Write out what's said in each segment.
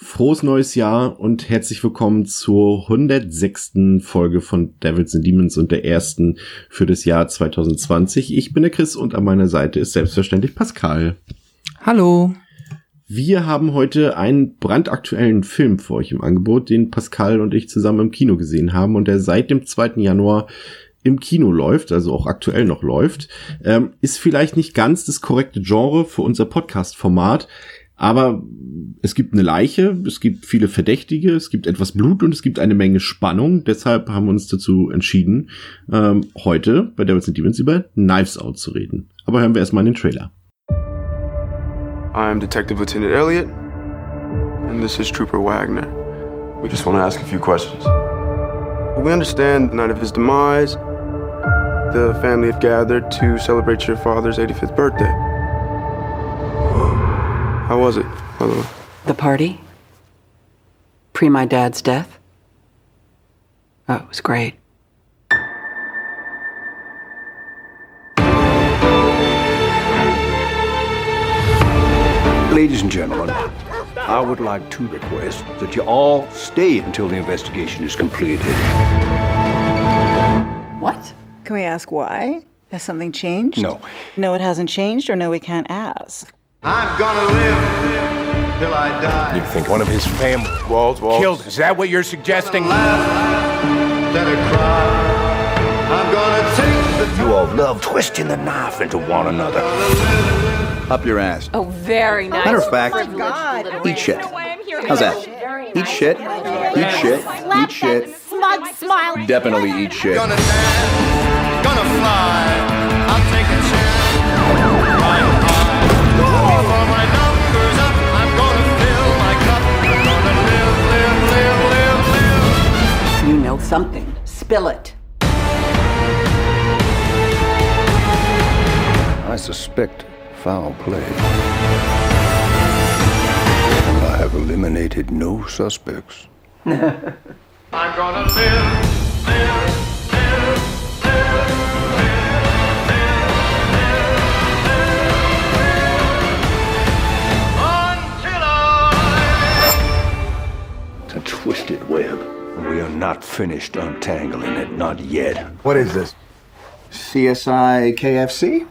frohes neues Jahr und herzlich willkommen zur 106. Folge von Devils and Demons und der ersten für das Jahr 2020. Ich bin der Chris und an meiner Seite ist selbstverständlich Pascal. Hallo. Wir haben heute einen brandaktuellen Film für euch im Angebot, den Pascal und ich zusammen im Kino gesehen haben und der seit dem 2. Januar im Kino läuft, also auch aktuell noch läuft. Ähm, ist vielleicht nicht ganz das korrekte Genre für unser Podcast-Format, aber es gibt eine Leiche, es gibt viele Verdächtige, es gibt etwas Blut und es gibt eine Menge Spannung. Deshalb haben wir uns dazu entschieden, ähm, heute bei Devils and Demons über Knives Out zu reden. Aber hören wir erstmal in den Trailer. I'm Detective Lieutenant Elliot, and this is Trooper Wagner. We just want to ask a few questions. We understand the night of his demise, the family had gathered to celebrate your father's 85th birthday. How was it, by the way? The party? Pre my dad's death? Oh, it was great. Ladies and gentlemen, I would like to request that you all stay until the investigation is completed. What? Can we ask why? Has something changed? No. No, it hasn't changed, or no, we can't ask. I'm gonna live till I die. You think one of his family Walls, walls. killed? Is that what you're suggesting? Let it cry. I'm gonna take the You all love twisting the knife into one another. Up your ass. Oh, very nice. Matter of fact, eat shit. How's that? Eat shit. Eat shit. Eat shit. Smug smile. Definitely eat shit. Gonna dance, gonna fly. I'll take a chance. You know something. Spill it. I suspect foul play. I have eliminated no suspects. I'm gonna live, live, live, twisted web. We are not finished untangling it, not yet. What is this? CSI KFC?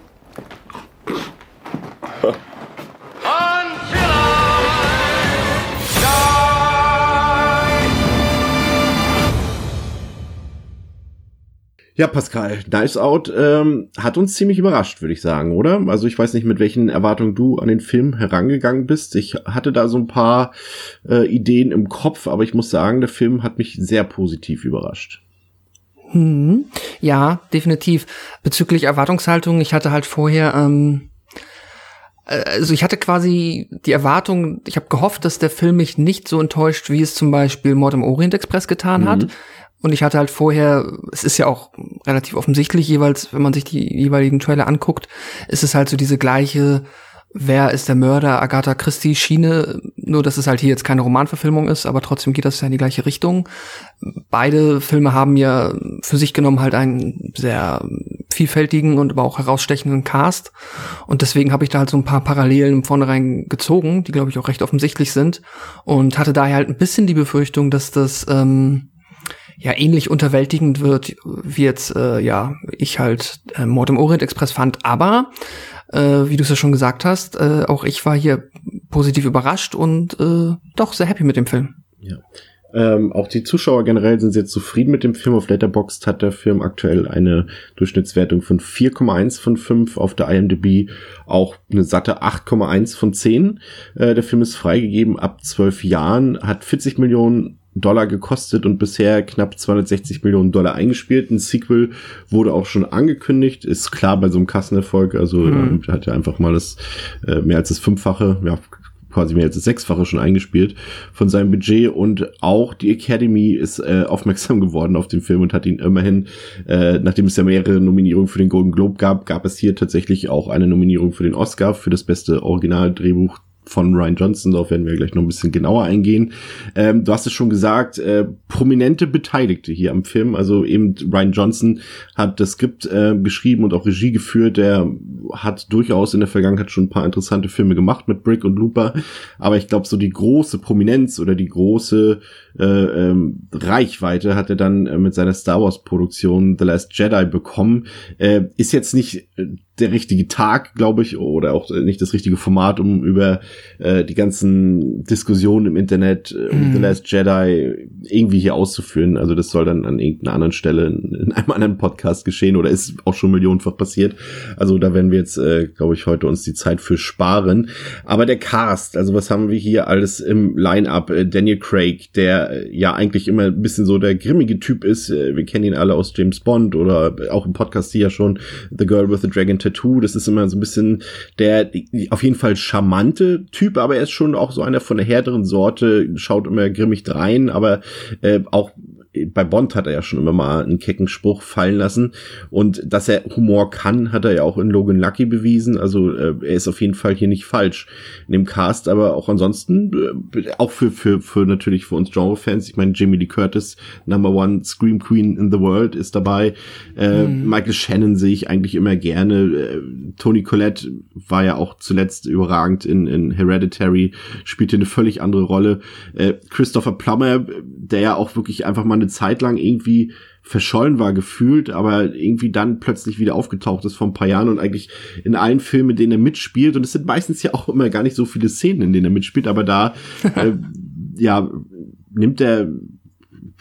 Ja, Pascal, Knives Out ähm, hat uns ziemlich überrascht, würde ich sagen, oder? Also ich weiß nicht, mit welchen Erwartungen du an den Film herangegangen bist. Ich hatte da so ein paar äh, Ideen im Kopf, aber ich muss sagen, der Film hat mich sehr positiv überrascht. Hm. Ja, definitiv. Bezüglich Erwartungshaltung, ich hatte halt vorher, ähm, äh, also ich hatte quasi die Erwartung, ich habe gehofft, dass der Film mich nicht so enttäuscht, wie es zum Beispiel Mord im Orient Express getan hat. Und ich hatte halt vorher, es ist ja auch relativ offensichtlich jeweils, wenn man sich die jeweiligen Trailer anguckt, ist es halt so diese gleiche, wer ist der Mörder, Agatha Christie Schiene, nur dass es halt hier jetzt keine Romanverfilmung ist, aber trotzdem geht das ja in die gleiche Richtung. Beide Filme haben ja für sich genommen halt einen sehr vielfältigen und aber auch herausstechenden Cast. Und deswegen habe ich da halt so ein paar Parallelen im Vornherein gezogen, die glaube ich auch recht offensichtlich sind. Und hatte daher halt ein bisschen die Befürchtung, dass das ähm, ja ähnlich unterwältigend wird, wie jetzt äh, ja ich halt äh, Mord im Orient Express fand. Aber äh, wie du es ja schon gesagt hast, äh, auch ich war hier positiv überrascht und äh, doch sehr happy mit dem Film. Ja. Ähm, auch die Zuschauer generell sind sehr zufrieden mit dem Film. Auf Letterboxd hat der Film aktuell eine Durchschnittswertung von 4,1 von 5, auf der IMDb auch eine satte 8,1 von 10. Äh, der Film ist freigegeben ab 12 Jahren, hat 40 Millionen Dollar gekostet und bisher knapp 260 Millionen Dollar eingespielt. Ein Sequel wurde auch schon angekündigt, ist klar bei so einem Kassenerfolg, also Mhm. hat er einfach mal das äh, mehr als das Fünffache, ja, quasi mehr als das Sechsfache schon eingespielt von seinem Budget und auch die Academy ist äh, aufmerksam geworden auf den Film und hat ihn immerhin, äh, nachdem es ja mehrere Nominierungen für den Golden Globe gab, gab es hier tatsächlich auch eine Nominierung für den Oscar für das beste Originaldrehbuch von Ryan Johnson, darauf werden wir gleich noch ein bisschen genauer eingehen. Ähm, du hast es schon gesagt, äh, prominente Beteiligte hier am Film, also eben Ryan Johnson hat das Skript äh, geschrieben und auch Regie geführt, der hat durchaus in der Vergangenheit schon ein paar interessante Filme gemacht mit Brick und Looper, aber ich glaube so die große Prominenz oder die große äh, ähm, Reichweite hat er dann äh, mit seiner Star Wars Produktion The Last Jedi bekommen, äh, ist jetzt nicht äh, der richtige Tag, glaube ich, oder auch nicht das richtige Format, um über äh, die ganzen Diskussionen im Internet äh, um mm. The Last Jedi irgendwie hier auszuführen. Also das soll dann an irgendeiner anderen Stelle in, in einem anderen Podcast geschehen oder ist auch schon millionenfach passiert. Also da werden wir jetzt, äh, glaube ich, heute uns die Zeit für sparen. Aber der Cast, also was haben wir hier alles im Line-Up? Äh, Daniel Craig, der äh, ja eigentlich immer ein bisschen so der grimmige Typ ist. Äh, wir kennen ihn alle aus James Bond oder auch im Podcast hier schon The Girl with the Dragon Tattoo. Das ist immer so ein bisschen der auf jeden Fall charmante Typ, aber er ist schon auch so einer von der härteren Sorte, schaut immer grimmig drein, aber äh, auch bei Bond hat er ja schon immer mal einen kecken Spruch fallen lassen. Und dass er Humor kann, hat er ja auch in Logan Lucky bewiesen. Also äh, er ist auf jeden Fall hier nicht falsch in dem Cast, aber auch ansonsten, äh, auch für, für, für natürlich für uns Genre-Fans. Ich meine, Jamie Lee Curtis, Number One Scream Queen in the World, ist dabei. Äh, mhm. Michael Shannon sehe ich eigentlich immer gerne. Äh, Tony Collette war ja auch zuletzt überragend in, in Hereditary, spielte eine völlig andere Rolle. Äh, Christopher Plummer, der ja auch wirklich einfach mal eine eine Zeit lang irgendwie verschollen war gefühlt, aber irgendwie dann plötzlich wieder aufgetaucht ist vor ein paar Jahren und eigentlich in allen Filmen, in denen er mitspielt, und es sind meistens ja auch immer gar nicht so viele Szenen, in denen er mitspielt, aber da äh, ja nimmt er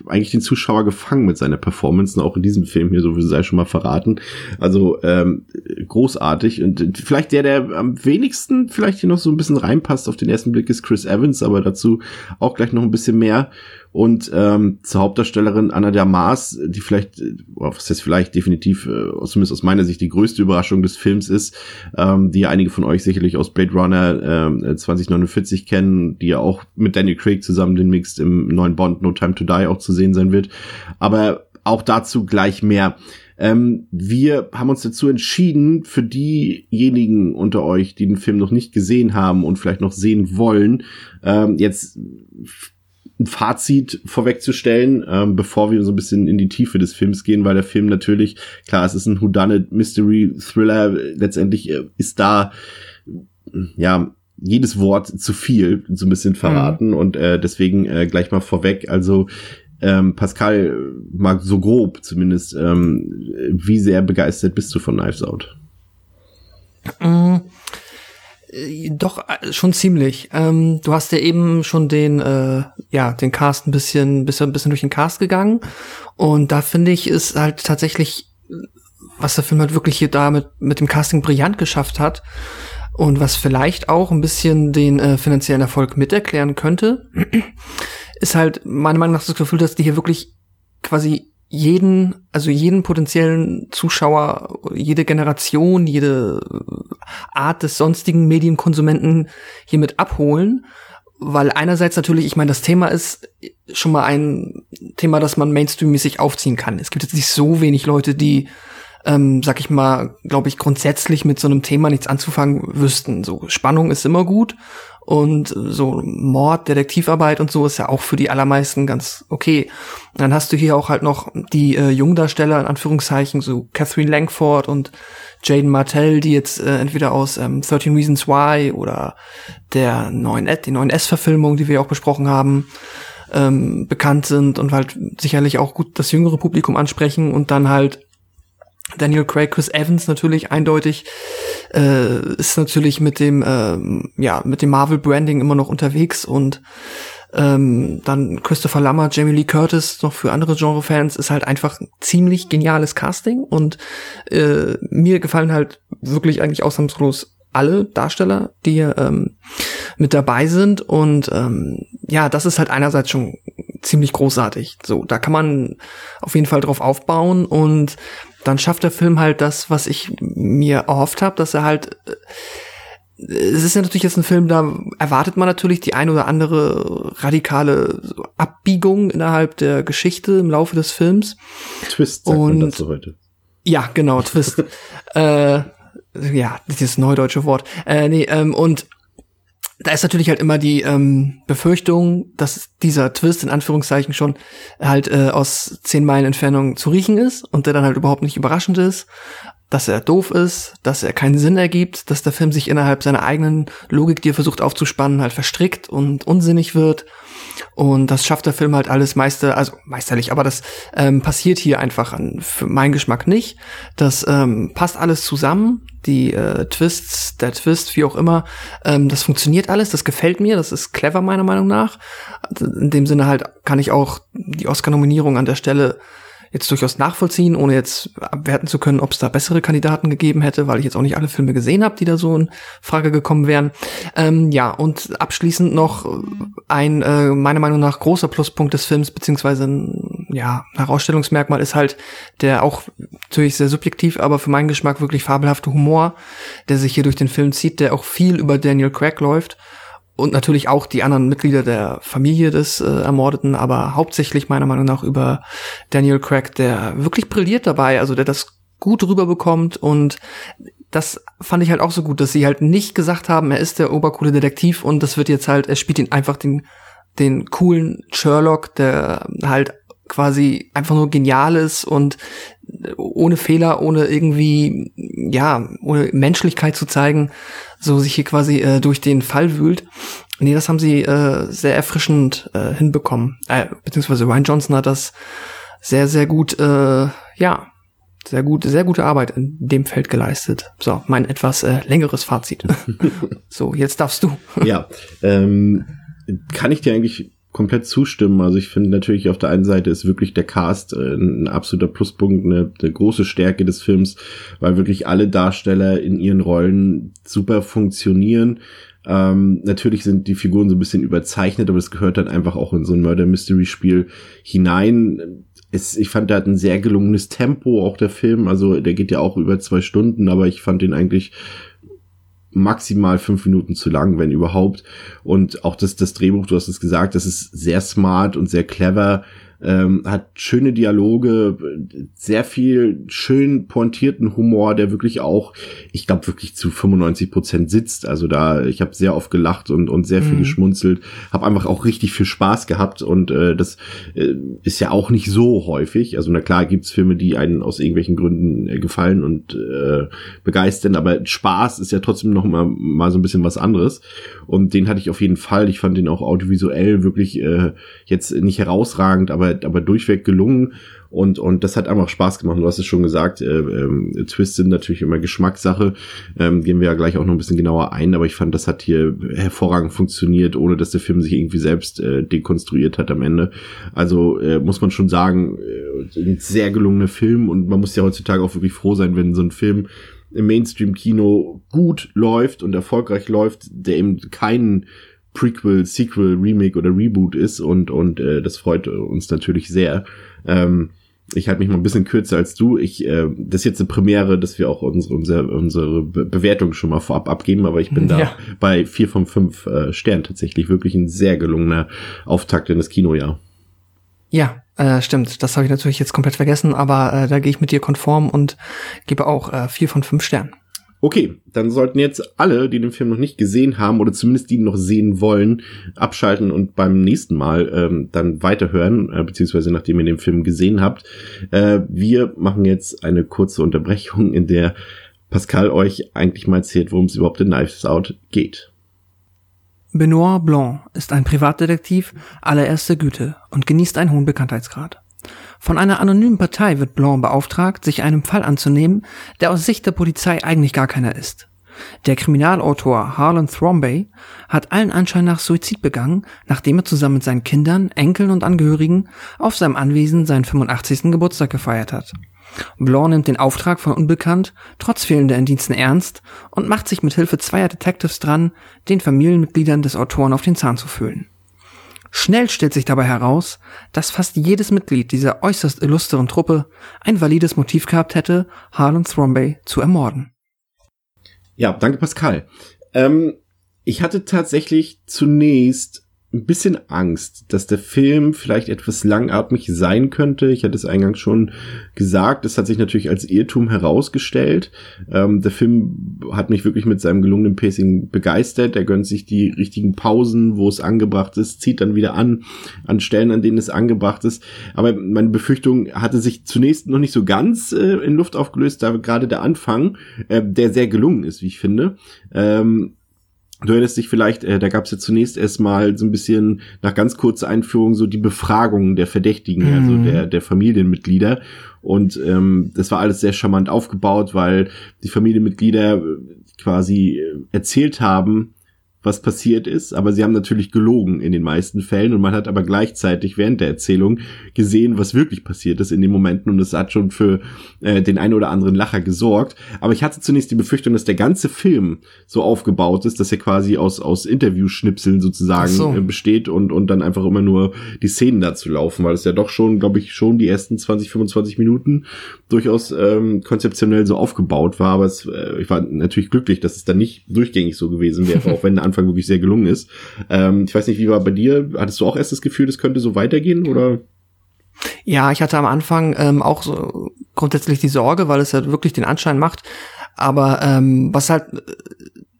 eigentlich den Zuschauer gefangen mit seiner Performance, auch in diesem Film hier, so wie sei schon mal verraten. Also ähm, großartig und vielleicht der, der am wenigsten vielleicht hier noch so ein bisschen reinpasst auf den ersten Blick ist Chris Evans, aber dazu auch gleich noch ein bisschen mehr und ähm, zur Hauptdarstellerin Anna der Maas, die vielleicht, äh, was heißt vielleicht definitiv, äh, zumindest aus meiner Sicht die größte Überraschung des Films ist, ähm, die einige von euch sicherlich aus Blade Runner äh, 2049 kennen, die ja auch mit Daniel Craig zusammen den Mix im neuen Bond No Time to Die auch zu sehen sein wird. Aber auch dazu gleich mehr. Ähm, wir haben uns dazu entschieden, für diejenigen unter euch, die den Film noch nicht gesehen haben und vielleicht noch sehen wollen, ähm, jetzt ein Fazit vorwegzustellen, ähm, bevor wir so ein bisschen in die Tiefe des Films gehen, weil der Film natürlich, klar, es ist ein Whodunit Mystery Thriller, letztendlich äh, ist da, ja, jedes Wort zu viel, so ein bisschen verraten mhm. und äh, deswegen äh, gleich mal vorweg, also ähm, Pascal, mal so grob zumindest, ähm, wie sehr begeistert bist du von Knives Out? Mhm. Äh, doch, äh, schon ziemlich. Ähm, du hast ja eben schon den, äh, ja, den Cast ein bisschen, bist ein bisschen durch den Cast gegangen. Und da finde ich, ist halt tatsächlich, was der Film halt wirklich hier da mit, mit dem Casting brillant geschafft hat. Und was vielleicht auch ein bisschen den äh, finanziellen Erfolg miterklären könnte, ist halt meiner Meinung nach das Gefühl, dass die hier wirklich quasi jeden, also jeden potenziellen Zuschauer, jede Generation, jede Art des sonstigen Medienkonsumenten hiermit abholen. Weil einerseits natürlich, ich meine, das Thema ist schon mal ein Thema, das man mainstreammäßig aufziehen kann. Es gibt jetzt nicht so wenig Leute, die, ähm, sag ich mal, glaube ich, grundsätzlich mit so einem Thema nichts anzufangen wüssten. So Spannung ist immer gut und so Mord, Detektivarbeit und so ist ja auch für die allermeisten ganz okay. Dann hast du hier auch halt noch die äh, Jungdarsteller in Anführungszeichen, so Catherine Langford und Jaden Martell, die jetzt äh, entweder aus ähm, 13 Reasons Why oder der neuen, die neuen S-Verfilmung, die wir auch besprochen haben, ähm, bekannt sind und halt sicherlich auch gut das jüngere Publikum ansprechen und dann halt Daniel Craig, Chris Evans natürlich eindeutig äh, ist natürlich mit dem äh, ja mit dem Marvel Branding immer noch unterwegs und ähm, dann Christopher Lammer, Jamie Lee Curtis noch für andere Genre-Fans ist halt einfach ziemlich geniales Casting und äh, mir gefallen halt wirklich eigentlich ausnahmslos alle Darsteller, die ähm, mit dabei sind und ähm, ja, das ist halt einerseits schon ziemlich großartig. So, da kann man auf jeden Fall drauf aufbauen und dann schafft der Film halt das, was ich mir erhofft habe, dass er halt äh, es ist ja natürlich jetzt ein Film, da erwartet man natürlich die ein oder andere radikale Abbiegung innerhalb der Geschichte im Laufe des Films. Twist sagt Und- man dazu heute. Ja, genau, Twist. äh, ja, dieses neudeutsche Wort. Äh, nee, ähm, und da ist natürlich halt immer die ähm, Befürchtung, dass dieser Twist in Anführungszeichen schon halt äh, aus zehn Meilen Entfernung zu riechen ist und der dann halt überhaupt nicht überraschend ist, dass er doof ist, dass er keinen Sinn ergibt, dass der Film sich innerhalb seiner eigenen Logik, die er versucht aufzuspannen, halt verstrickt und unsinnig wird. Und das schafft der Film halt alles meister, also meisterlich, aber das ähm, passiert hier einfach an, für meinen Geschmack nicht. Das ähm, passt alles zusammen, die äh, Twists, der Twist, wie auch immer, ähm, das funktioniert alles, das gefällt mir, das ist clever meiner Meinung nach. In dem Sinne halt kann ich auch die Oscar-Nominierung an der Stelle jetzt durchaus nachvollziehen, ohne jetzt abwerten zu können, ob es da bessere Kandidaten gegeben hätte, weil ich jetzt auch nicht alle Filme gesehen habe, die da so in Frage gekommen wären. Ähm, ja, und abschließend noch ein äh, meiner Meinung nach großer Pluspunkt des Films, beziehungsweise ein ja, Herausstellungsmerkmal ist halt der auch natürlich sehr subjektiv, aber für meinen Geschmack wirklich fabelhafte Humor, der sich hier durch den Film zieht, der auch viel über Daniel Craig läuft und natürlich auch die anderen Mitglieder der Familie des äh, Ermordeten, aber hauptsächlich meiner Meinung nach über Daniel Craig, der wirklich brilliert dabei, also der das gut rüberbekommt. Und das fand ich halt auch so gut, dass sie halt nicht gesagt haben, er ist der obercoole Detektiv und das wird jetzt halt, er spielt ihn einfach den, den coolen Sherlock, der halt quasi einfach nur genial ist und ohne Fehler, ohne irgendwie, ja, ohne Menschlichkeit zu zeigen, so sich hier quasi äh, durch den Fall wühlt. Nee, das haben sie äh, sehr erfrischend äh, hinbekommen. Äh, beziehungsweise Ryan Johnson hat das sehr, sehr gut, äh, ja, sehr gut, sehr gute Arbeit in dem Feld geleistet. So, mein etwas äh, längeres Fazit. so, jetzt darfst du. ja, ähm, kann ich dir eigentlich komplett zustimmen. Also ich finde natürlich auf der einen Seite ist wirklich der Cast äh, ein absoluter Pluspunkt, eine, eine große Stärke des Films, weil wirklich alle Darsteller in ihren Rollen super funktionieren. Ähm, natürlich sind die Figuren so ein bisschen überzeichnet, aber es gehört dann einfach auch in so ein Murder-Mystery-Spiel hinein. Es, ich fand, der hat ein sehr gelungenes Tempo, auch der Film. Also der geht ja auch über zwei Stunden, aber ich fand den eigentlich maximal fünf Minuten zu lang, wenn überhaupt. Und auch das, das Drehbuch, du hast es gesagt, das ist sehr smart und sehr clever, ähm, hat schöne Dialoge, sehr viel schön pointierten Humor, der wirklich auch, ich glaube, wirklich zu 95 Prozent sitzt. Also da, ich habe sehr oft gelacht und, und sehr viel Mhm. geschmunzelt, habe einfach auch richtig viel Spaß gehabt und äh, das äh, ist ja auch nicht so häufig. Also na klar gibt's Filme, die einen aus irgendwelchen Gründen äh, gefallen und äh, begeistern, aber Spaß ist ja trotzdem noch mal, mal so ein bisschen was anderes. Und den hatte ich auf jeden Fall. Ich fand den auch audiovisuell wirklich äh, jetzt nicht herausragend, aber, aber durchweg gelungen. Und, und das hat einfach Spaß gemacht. Du hast es schon gesagt, äh, ähm, Twists sind natürlich immer Geschmackssache. Ähm, gehen wir ja gleich auch noch ein bisschen genauer ein, aber ich fand, das hat hier hervorragend funktioniert, ohne dass der Film sich irgendwie selbst äh, dekonstruiert hat am Ende. Also äh, muss man schon sagen, äh, ein sehr gelungener Film und man muss ja heutzutage auch wirklich froh sein, wenn so ein Film im Mainstream-Kino gut läuft und erfolgreich läuft, der eben keinen Prequel, Sequel, Remake oder Reboot ist und und äh, das freut uns natürlich sehr. Ähm, ich halte mich mal ein bisschen kürzer als du. Ich, äh, das ist jetzt eine Premiere, dass wir auch unsere, unsere, unsere Be Bewertung schon mal vorab abgeben, aber ich bin da Ja. bei vier von fünf äh, Sternen tatsächlich wirklich ein sehr gelungener Auftakt in das Kinojahr. Ja, äh, stimmt. Das habe ich natürlich jetzt komplett vergessen, aber äh, da gehe ich mit dir konform und gebe auch äh, vier von fünf Sternen. Okay, dann sollten jetzt alle, die den Film noch nicht gesehen haben oder zumindest die ihn noch sehen wollen, abschalten und beim nächsten Mal ähm, dann weiterhören, äh, beziehungsweise nachdem ihr den Film gesehen habt. Äh, wir machen jetzt eine kurze Unterbrechung, in der Pascal euch eigentlich mal erzählt, worum es überhaupt in Knives Out geht. Benoit Blanc ist ein Privatdetektiv allererster Güte und genießt einen hohen Bekanntheitsgrad. Von einer anonymen Partei wird Blanc beauftragt, sich einem Fall anzunehmen, der aus Sicht der Polizei eigentlich gar keiner ist. Der Kriminalautor Harlan Thrombey hat allen Anschein nach Suizid begangen, nachdem er zusammen mit seinen Kindern, Enkeln und Angehörigen auf seinem Anwesen seinen 85. Geburtstag gefeiert hat. Blanc nimmt den Auftrag von Unbekannt trotz fehlender Indiensten ernst und macht sich mit Hilfe zweier Detectives dran, den Familienmitgliedern des Autoren auf den Zahn zu fühlen. Schnell stellt sich dabei heraus, dass fast jedes Mitglied dieser äußerst illustren Truppe ein valides Motiv gehabt hätte, Harlan Thrombey zu ermorden. Ja, danke Pascal. Ähm, ich hatte tatsächlich zunächst ein bisschen Angst, dass der Film vielleicht etwas langatmig sein könnte. Ich hatte es eingangs schon gesagt. Es hat sich natürlich als Irrtum herausgestellt. Ähm, der Film hat mich wirklich mit seinem gelungenen Pacing begeistert. Er gönnt sich die richtigen Pausen, wo es angebracht ist, zieht dann wieder an, an Stellen, an denen es angebracht ist. Aber meine Befürchtung hatte sich zunächst noch nicht so ganz äh, in Luft aufgelöst, da gerade der Anfang, äh, der sehr gelungen ist, wie ich finde. Ähm, Du erinnerst dich vielleicht, äh, da gab es ja zunächst erstmal so ein bisschen nach ganz kurzer Einführung so die Befragung der Verdächtigen, also Mhm. der, der Familienmitglieder. Und ähm, das war alles sehr charmant aufgebaut, weil die Familienmitglieder äh, quasi äh, erzählt haben, was passiert ist, aber sie haben natürlich gelogen in den meisten Fällen und man hat aber gleichzeitig während der Erzählung gesehen, was wirklich passiert ist in den Momenten und es hat schon für äh, den einen oder anderen Lacher gesorgt. Aber ich hatte zunächst die Befürchtung, dass der ganze Film so aufgebaut ist, dass er quasi aus aus Interviewschnipseln sozusagen so. äh, besteht und und dann einfach immer nur die Szenen dazu laufen, weil es ja doch schon, glaube ich, schon die ersten 20, 25 Minuten durchaus ähm, konzeptionell so aufgebaut war. Aber es, äh, ich war natürlich glücklich, dass es dann nicht durchgängig so gewesen wäre, auch wenn der Anfang wirklich sehr gelungen ist. Ähm, ich weiß nicht, wie war bei dir? Hattest du auch erst das Gefühl, das könnte so weitergehen oder? Ja, ich hatte am Anfang ähm, auch so grundsätzlich die Sorge, weil es ja wirklich den Anschein macht. Aber ähm, was halt äh,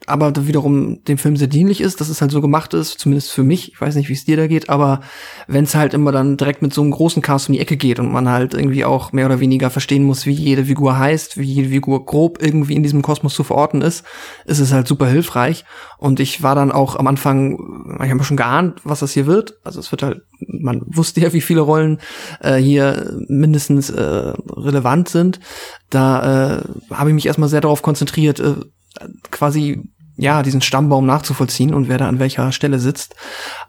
aber wiederum dem Film sehr dienlich ist, dass es halt so gemacht ist, zumindest für mich, ich weiß nicht, wie es dir da geht, aber wenn es halt immer dann direkt mit so einem großen Cast um die Ecke geht und man halt irgendwie auch mehr oder weniger verstehen muss, wie jede Figur heißt, wie jede Figur grob irgendwie in diesem Kosmos zu verorten ist, ist es halt super hilfreich. Und ich war dann auch am Anfang, ich habe schon geahnt, was das hier wird. Also es wird halt, man wusste ja, wie viele Rollen äh, hier mindestens äh, relevant sind. Da äh, habe ich mich erstmal sehr darauf konzentriert, äh, quasi ja diesen Stammbaum nachzuvollziehen und wer da an welcher Stelle sitzt.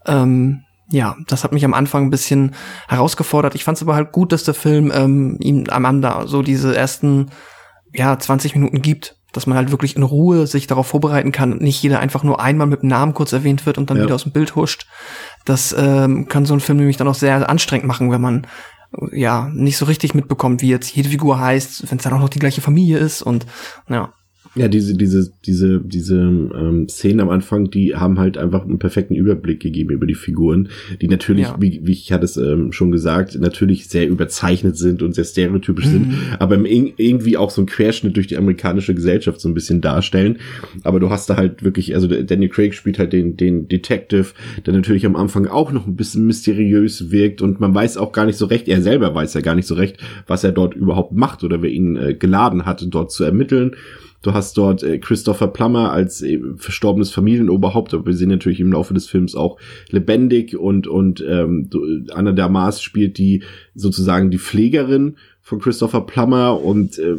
Ähm, ja, das hat mich am Anfang ein bisschen herausgefordert. Ich fand es aber halt gut, dass der Film ähm, ihm am Ende so diese ersten ja 20 Minuten gibt, dass man halt wirklich in Ruhe sich darauf vorbereiten kann und nicht jeder einfach nur einmal mit dem Namen kurz erwähnt wird und dann Ja. wieder aus dem Bild huscht. Das ähm, kann so ein Film nämlich dann auch sehr anstrengend machen, wenn man ja nicht so richtig mitbekommt, wie jetzt jede Figur heißt, wenn es dann auch noch die gleiche Familie ist und ja. Ja, diese, diese, diese, diese ähm, Szenen am Anfang, die haben halt einfach einen perfekten Überblick gegeben über die Figuren, die natürlich, Ja. wie, wie ich hatte es ähm, schon gesagt, natürlich sehr überzeichnet sind und sehr stereotypisch sind, Mhm. aber im, ir- irgendwie auch so einen Querschnitt durch die amerikanische Gesellschaft so ein bisschen darstellen. Aber du hast da halt wirklich, also Daniel Craig spielt halt den, den Detective, der natürlich am Anfang auch noch ein bisschen mysteriös wirkt und man weiß auch gar nicht so recht, er selber weiß ja gar nicht so recht, was er dort überhaupt macht oder wer ihn äh, geladen hatte, dort zu ermitteln. Du hast dort äh, Christopher Plummer als äh, verstorbenes Familienoberhaupt, aber wir sehen natürlich im Laufe des Films auch lebendig und und ähm, Anna de Armas spielt die sozusagen die Pflegerin von Christopher Plummer und äh,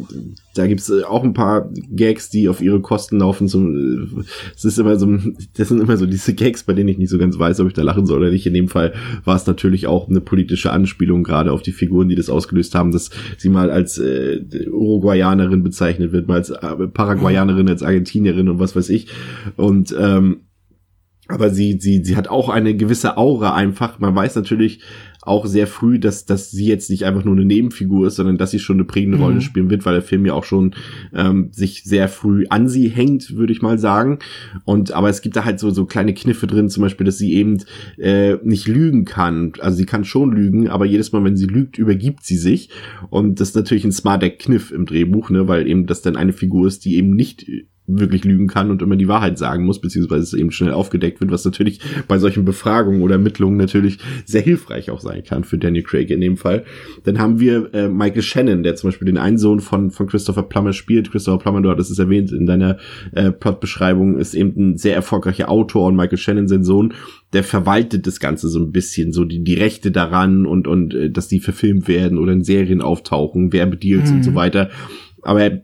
da gibt's äh, auch ein paar Gags, die auf ihre Kosten laufen. Zum, äh, es ist immer so, das sind immer so diese Gags, bei denen ich nicht so ganz weiß, ob ich da lachen soll oder nicht. In dem Fall war es natürlich auch eine politische Anspielung gerade auf die Figuren, die das ausgelöst haben, dass sie mal als äh, Uruguayanerin bezeichnet wird, mal als äh, Paraguayanerin, als Argentinierin und was weiß ich. Und ähm, aber sie, sie, sie hat auch eine gewisse Aura einfach. Man weiß natürlich auch sehr früh, dass, dass sie jetzt nicht einfach nur eine Nebenfigur ist, sondern dass sie schon eine prägende Mhm. Rolle spielen wird, weil der Film ja auch schon ähm, sich sehr früh an sie hängt, würde ich mal sagen. Und aber es gibt da halt so, so kleine Kniffe drin, zum Beispiel, dass sie eben äh, nicht lügen kann. Also sie kann schon lügen, aber jedes Mal, wenn sie lügt, übergibt sie sich. Und das ist natürlich ein smarter Kniff im Drehbuch, ne, weil eben das dann eine Figur ist, die eben nicht wirklich lügen kann und immer die Wahrheit sagen muss, beziehungsweise es eben schnell aufgedeckt wird, was natürlich bei solchen Befragungen oder Ermittlungen natürlich sehr hilfreich auch sein kann für Daniel Craig in dem Fall. Dann haben wir äh, Michael Shannon, der zum Beispiel den einen Sohn von, von Christopher Plummer spielt. Christopher Plummer, du hattest es erwähnt in deiner äh, Plotbeschreibung, ist eben ein sehr erfolgreicher Autor und Michael Shannon, sein Sohn, der verwaltet das Ganze so ein bisschen, so die, die Rechte daran und, und äh, dass die verfilmt werden oder in Serien auftauchen, Werbedeals Mhm. und so weiter. Aber er,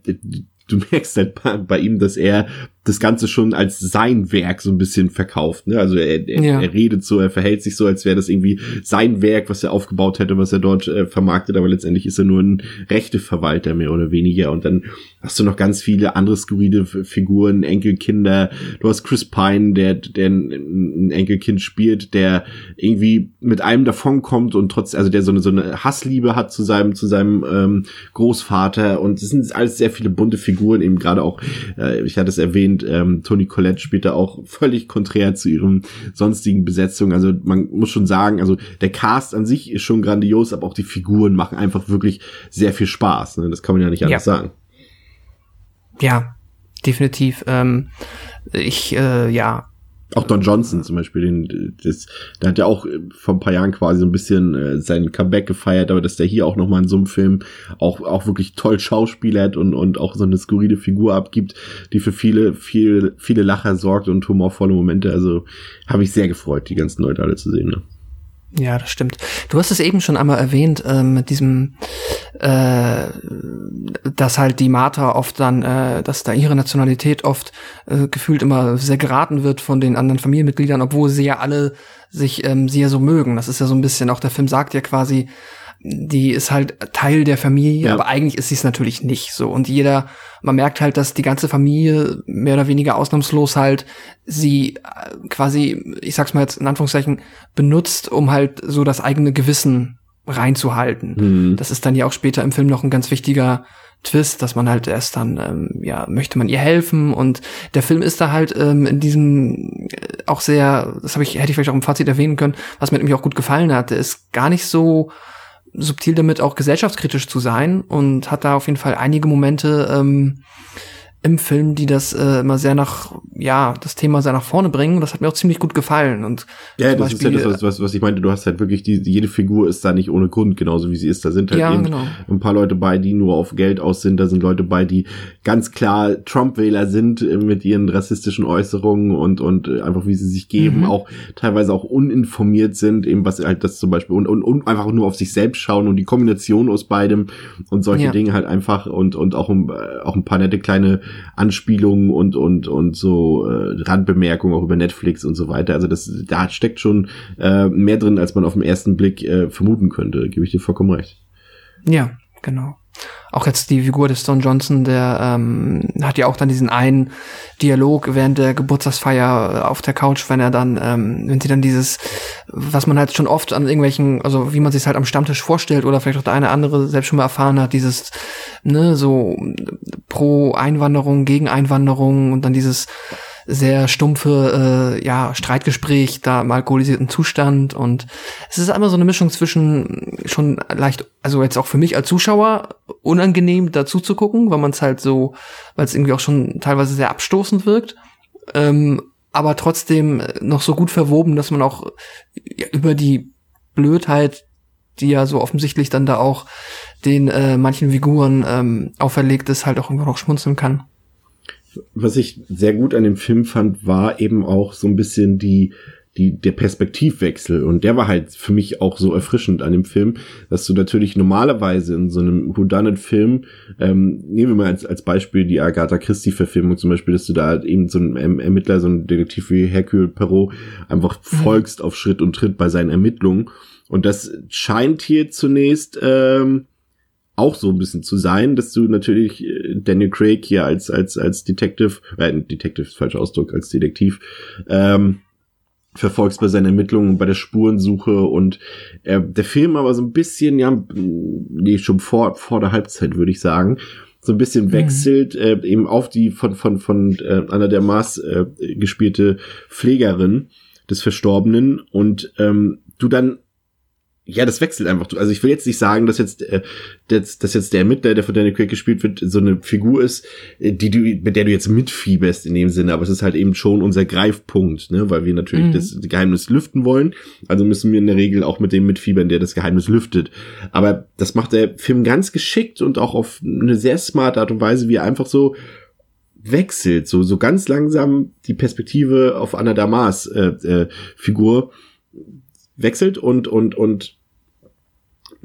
du merkst halt bei, bei ihm, dass er das Ganze schon als sein Werk so ein bisschen verkauft. Ne? Also er, er, Ja. er redet so, er verhält sich so, als wäre das irgendwie sein Werk, was er aufgebaut hätte, was er dort äh, vermarktet, aber letztendlich ist er nur ein Rechteverwalter mehr oder weniger. Und dann hast du noch ganz viele andere skurrile Figuren, Enkelkinder. Du hast Chris Pine, der, der ein ein Enkelkind spielt, der irgendwie mit einem davonkommt und trotz, also der so eine, so eine Hassliebe hat zu seinem, zu seinem ähm, Großvater. Und es sind alles sehr viele bunte Figuren, eben gerade auch, äh, ich hatte es erwähnt, und ähm, Toni Collette spielt da auch völlig konträr zu ihrem sonstigen Besetzung. Also man muss schon sagen, also der Cast an sich ist schon grandios, aber auch die Figuren machen einfach wirklich sehr viel Spaß. Ne? Das kann man ja nicht anders Ja. sagen. Ja, definitiv. Ähm, ich, äh, ja, Auch Don Johnson zum Beispiel, den, das, der hat ja auch äh, vor ein paar Jahren quasi so ein bisschen äh, sein Comeback gefeiert, aber dass der hier auch nochmal in so einem Film auch, auch wirklich toll schauspielert und, und auch so eine skurrile Figur abgibt, die für viele, viele, viele Lacher sorgt und humorvolle Momente. Also habe ich sehr gefreut, die ganzen Leute alle zu sehen. Ne? Ja, das stimmt. Du hast es eben schon einmal erwähnt, ähm, mit diesem, äh, dass halt die Martha oft dann, äh, dass da ihre Nationalität oft äh, gefühlt immer sehr geraten wird von den anderen Familienmitgliedern, obwohl sie ja alle sich ähm, ja so mögen. Das ist ja so ein bisschen, auch der Film sagt ja quasi, die ist halt Teil der Familie, Ja. aber eigentlich ist sie es natürlich nicht so. Und jeder, man merkt halt, dass die ganze Familie mehr oder weniger ausnahmslos halt sie äh, quasi, ich sag's mal jetzt in Anführungszeichen, benutzt, um halt so das eigene Gewissen reinzuhalten. Mhm. Das ist dann ja auch später im Film noch ein ganz wichtiger Twist, dass man halt erst dann, ähm, ja, möchte man ihr helfen und der Film ist da halt ähm, in diesem äh, auch sehr, das habe ich, hätte ich vielleicht auch im Fazit erwähnen können, was mir nämlich auch gut gefallen hat, der ist gar nicht so subtil damit auch gesellschaftskritisch zu sein und hat da auf jeden Fall einige Momente ähm, im Film, die das äh, immer sehr nach, ja, das Thema sehr nach vorne bringen. Das hat mir auch ziemlich gut gefallen. Und Ja, das ist ja Beispiel, das, was, was, was ich meinte. Du hast halt wirklich, die, jede Figur ist da nicht ohne Grund, genauso wie sie ist. Da sind halt Ja, eben genau. ein paar Leute bei, die nur auf Geld aus sind. Da sind Leute bei, die ganz klar Trump-Wähler sind äh, mit ihren rassistischen Äußerungen und, und äh, einfach wie sie sich geben, Mhm. auch teilweise auch uninformiert sind, eben was halt das zum Beispiel und, und, und einfach nur auf sich selbst schauen und die Kombination aus beidem und solche Ja. Dinge halt einfach und, und auch, ein- äh, auch ein paar nette kleine Anspielungen und, und, und so äh, Randbemerkungen auch über Netflix und so weiter. Also das, da steckt schon äh, mehr drin, als man auf den ersten Blick äh, vermuten könnte. Gebe ich dir vollkommen recht. Ja, genau. Auch jetzt die Figur des Don Johnson, der ähm, hat ja auch dann diesen einen Dialog während der Geburtstagsfeier auf der Couch, wenn er dann, ähm, wenn sie dann dieses, was man halt schon oft an irgendwelchen, also wie man sich halt am Stammtisch vorstellt oder vielleicht auch der eine andere selbst schon mal erfahren hat, dieses, ne, so pro Einwanderung, gegen Einwanderung und dann dieses sehr stumpfe, äh, ja, Streitgespräch da im alkoholisierten Zustand und es ist immer so eine Mischung zwischen schon leicht, also jetzt auch für mich als Zuschauer unangenehm dazu zu gucken, weil man es halt so, weil es irgendwie auch schon teilweise sehr abstoßend wirkt, ähm, aber trotzdem noch so gut verwoben, dass man auch ja, über die Blödheit, die ja so offensichtlich dann da auch den äh, manchen Figuren ähm, auferlegt ist, halt auch irgendwo noch schmunzeln kann. Was ich sehr gut an dem Film fand, war eben auch so ein bisschen die, die, der Perspektivwechsel. Und der war halt für mich auch so erfrischend an dem Film, dass du natürlich normalerweise in so einem Whodunit-Film, ähm, nehmen wir mal als, als Beispiel die Agatha Christie-Verfilmung zum Beispiel, dass du da halt eben so einen Erm- Ermittler, so einen Detektiv wie Hercule Perot einfach folgst auf Schritt und Tritt bei seinen Ermittlungen. Und das scheint hier zunächst, ähm, auch so ein bisschen zu sein, dass du natürlich äh, Daniel Craig hier als als als Detective, äh, Detective ist falscher Ausdruck, als Detektiv ähm, verfolgst bei seinen Ermittlungen bei der Spurensuche und äh, der Film aber so ein bisschen, ja, nee, schon vor vor der Halbzeit würde ich sagen, so ein bisschen wechselt äh, eben auf die von von von äh, Anna der Maas äh, gespielte Pflegerin des Verstorbenen und ähm, du dann ja, das wechselt einfach. Also ich will jetzt nicht sagen, dass jetzt, äh, dass, dass jetzt der Ermittler, der von Daniel Craig gespielt wird, so eine Figur ist, äh, die du, mit der du jetzt mitfieberst in dem Sinne, aber es ist halt eben schon unser Greifpunkt, ne, weil wir natürlich Mhm. das Geheimnis lüften wollen. Also müssen wir in der Regel auch mit dem mitfiebern, der das Geheimnis lüftet. Aber das macht der Film ganz geschickt und auch auf eine sehr smarte Art und Weise, wie er einfach so wechselt, so, so ganz langsam die Perspektive auf Anna Damas äh, äh, Figur wechselt und, und, und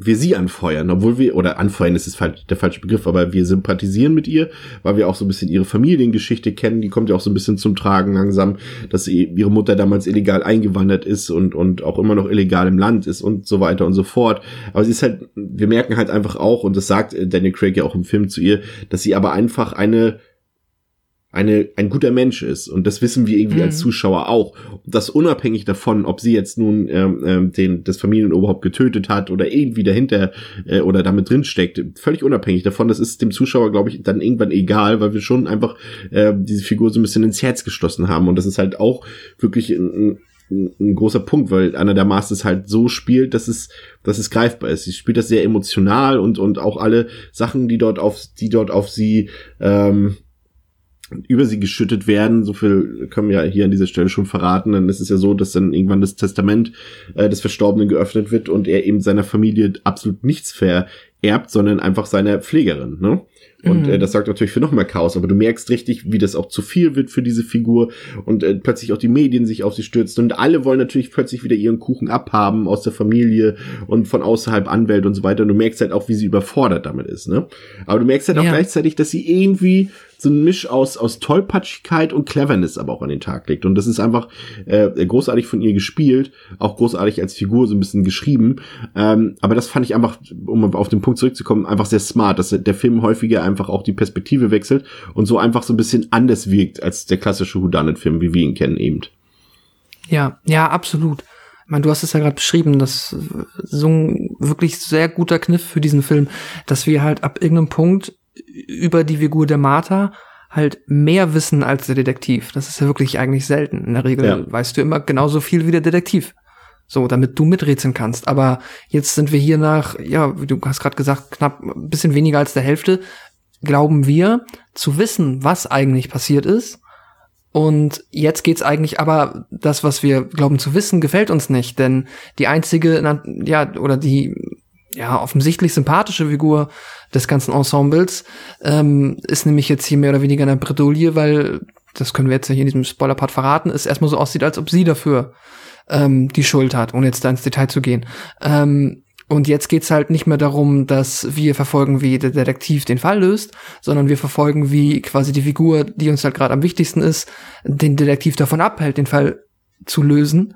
wir sie anfeuern, obwohl wir, oder anfeuern ist der falsche Begriff, aber wir sympathisieren mit ihr, weil wir auch so ein bisschen ihre Familiengeschichte kennen, die kommt ja auch so ein bisschen zum Tragen langsam, dass sie, ihre Mutter damals illegal eingewandert ist und, und auch immer noch illegal im Land ist und so weiter und so fort. Aber sie ist halt, wir merken halt einfach auch, und das sagt äh, Daniel Craig ja auch im Film zu ihr, dass sie aber einfach eine eine, ein guter Mensch ist. Und das wissen wir irgendwie Mhm. als Zuschauer auch. Das unabhängig davon, ob sie jetzt nun ähm, ähm, den, das Familienoberhaupt getötet hat oder irgendwie dahinter äh, oder damit drin steckt. Völlig unabhängig davon. Das ist dem Zuschauer, glaube ich, dann irgendwann egal, weil wir schon einfach äh, diese Figur so ein bisschen ins Herz geschlossen haben. Und das ist halt auch wirklich ein, ein, ein großer Punkt, weil Anna der Maas es halt so spielt, dass es, dass es greifbar ist. Sie spielt das sehr emotional und, und auch alle Sachen, die dort auf, die dort auf sie ähm, über sie geschüttet werden, so viel können wir ja hier an dieser Stelle schon verraten, dann ist es ja so, dass dann irgendwann das Testament äh, des Verstorbenen geöffnet wird und er eben seiner Familie absolut nichts vererbt, sondern einfach seiner Pflegerin, ne? Und Mhm. äh, das sorgt natürlich für noch mehr Chaos, aber du merkst richtig, wie das auch zu viel wird für diese Figur und äh, plötzlich auch die Medien sich auf sie stürzen und alle wollen natürlich plötzlich wieder ihren Kuchen abhaben aus der Familie und von außerhalb Anwälte und so weiter und du merkst halt auch, wie sie überfordert damit ist, ne? Aber du merkst halt auch Ja. gleichzeitig, dass sie irgendwie so ein Misch aus, aus Tollpatschigkeit und Cleverness aber auch an den Tag legt. Und das ist einfach äh, großartig von ihr gespielt, auch großartig als Figur so ein bisschen geschrieben. Ähm, aber das fand ich einfach, um auf den Punkt zurückzukommen, einfach sehr smart, dass der Film häufiger einfach auch die Perspektive wechselt und so einfach so ein bisschen anders wirkt als der klassische Whodunit-Film, wie wir ihn kennen eben. Ja, ja, absolut. Ich meine, du hast es ja gerade beschrieben, das äh, so ein wirklich sehr guter Kniff für diesen Film, dass wir halt ab irgendeinem Punkt über die Figur der Martha halt mehr wissen als der Detektiv. Das ist ja wirklich eigentlich selten. In der Regel Ja. weißt du immer genauso viel wie der Detektiv. So, damit du miträtseln kannst. Aber jetzt sind wir hier nach, ja, wie du hast gerade gesagt, knapp ein bisschen weniger als der Hälfte, glauben wir zu wissen, was eigentlich passiert ist. Und jetzt geht's eigentlich, aber das, was wir glauben zu wissen, gefällt uns nicht, denn die einzige, ja, oder die, ja, offensichtlich sympathische Figur des ganzen Ensembles ähm, ist nämlich jetzt hier mehr oder weniger eine Bredouille, weil, das können wir jetzt hier in diesem Spoiler-Part verraten, es erstmal so aussieht, als ob sie dafür ähm, die Schuld hat, ohne jetzt da ins Detail zu gehen. Ähm, und jetzt geht's halt nicht mehr darum, dass wir verfolgen, wie der Detektiv den Fall löst, sondern wir verfolgen, wie quasi die Figur, die uns halt gerade am wichtigsten ist, den Detektiv davon abhält, den Fall zu lösen.